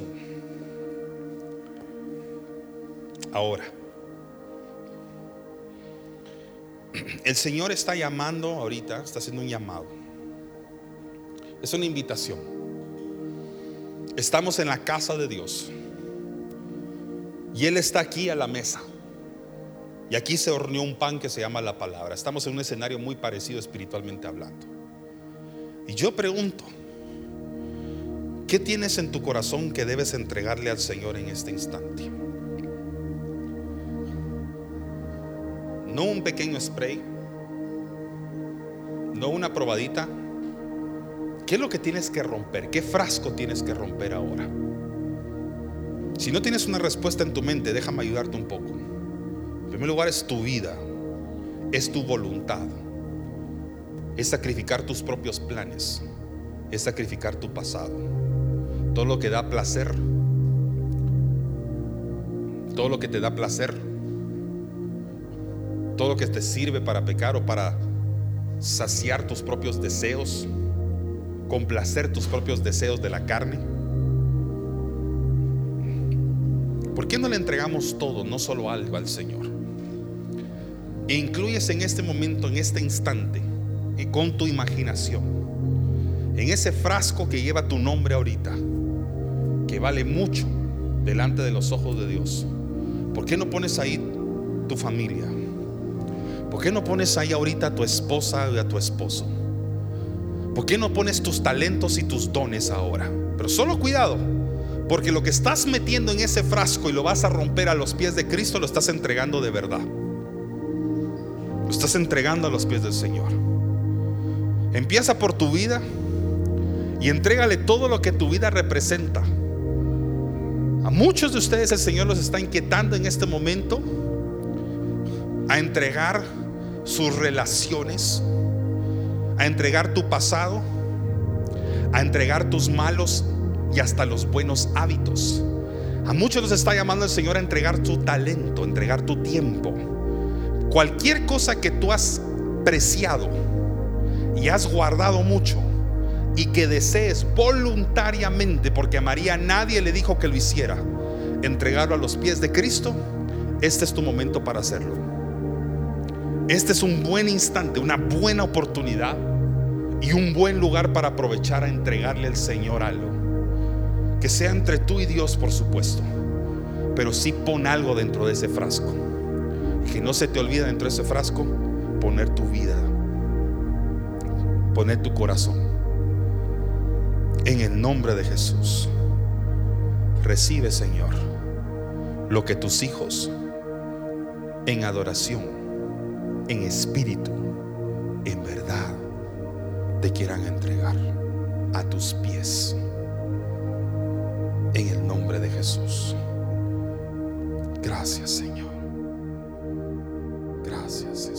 ahora? El Señor está llamando ahorita, está haciendo un llamado. Es una invitación. Estamos en la casa de Dios. Y Él está aquí a la mesa. Y aquí se horneó un pan que se llama la palabra. Estamos en un escenario muy parecido espiritualmente hablando. Y yo pregunto, ¿qué tienes en tu corazón que debes entregarle al Señor en este instante? No un pequeño spray, no una probadita. ¿Qué es lo que tienes que romper? ¿Qué frasco tienes que romper ahora? Si no tienes una respuesta en tu mente, déjame ayudarte un poco. En primer lugar es tu vida, es tu voluntad, es sacrificar tus propios planes, es sacrificar tu pasado. Todo lo que da placer, todo lo que te da placer, todo lo que te sirve para pecar o para saciar tus propios deseos, complacer tus propios deseos de la carne. ¿Por qué no le entregamos todo, no solo algo al Señor? E incluyes en este momento, en este instante, y con tu imaginación, en ese frasco que lleva tu nombre ahorita, que vale mucho delante de los ojos de Dios. ¿Por qué no pones ahí tu familia? ¿Por qué no pones ahí ahorita a tu esposa y a tu esposo? ¿Por qué no pones tus talentos y tus dones ahora? Pero solo cuidado, porque lo que estás metiendo en ese frasco y lo vas a romper a los pies de Cristo, lo estás entregando de verdad. Lo estás entregando a los pies del Señor. Empieza por tu vida y entrégale todo lo que tu vida representa. A muchos de ustedes el Señor los está inquietando en este momento a entregar sus relaciones, a entregar tu pasado, a entregar tus malos y hasta los buenos hábitos. A muchos los está llamando el Señor a entregar tu talento, a entregar tu tiempo. Cualquier cosa que tú has preciado y has guardado mucho y que desees voluntariamente, porque a María nadie le dijo que lo hiciera, entregarlo a los pies de Cristo, este es tu momento para hacerlo. Este es un buen instante, una buena oportunidad y un buen lugar para aprovechar a entregarle al Señor algo. Que sea entre tú y Dios, por supuesto, pero sí pon algo dentro de ese frasco. Que no se te olvide dentro de ese frasco poner tu vida, poner tu corazón. En el nombre de Jesús, recibe, Señor, lo que tus hijos en adoración, en espíritu, en verdad, te quieran entregar a tus pies. En el nombre de Jesús. Gracias, Señor. Gracias, Jesús.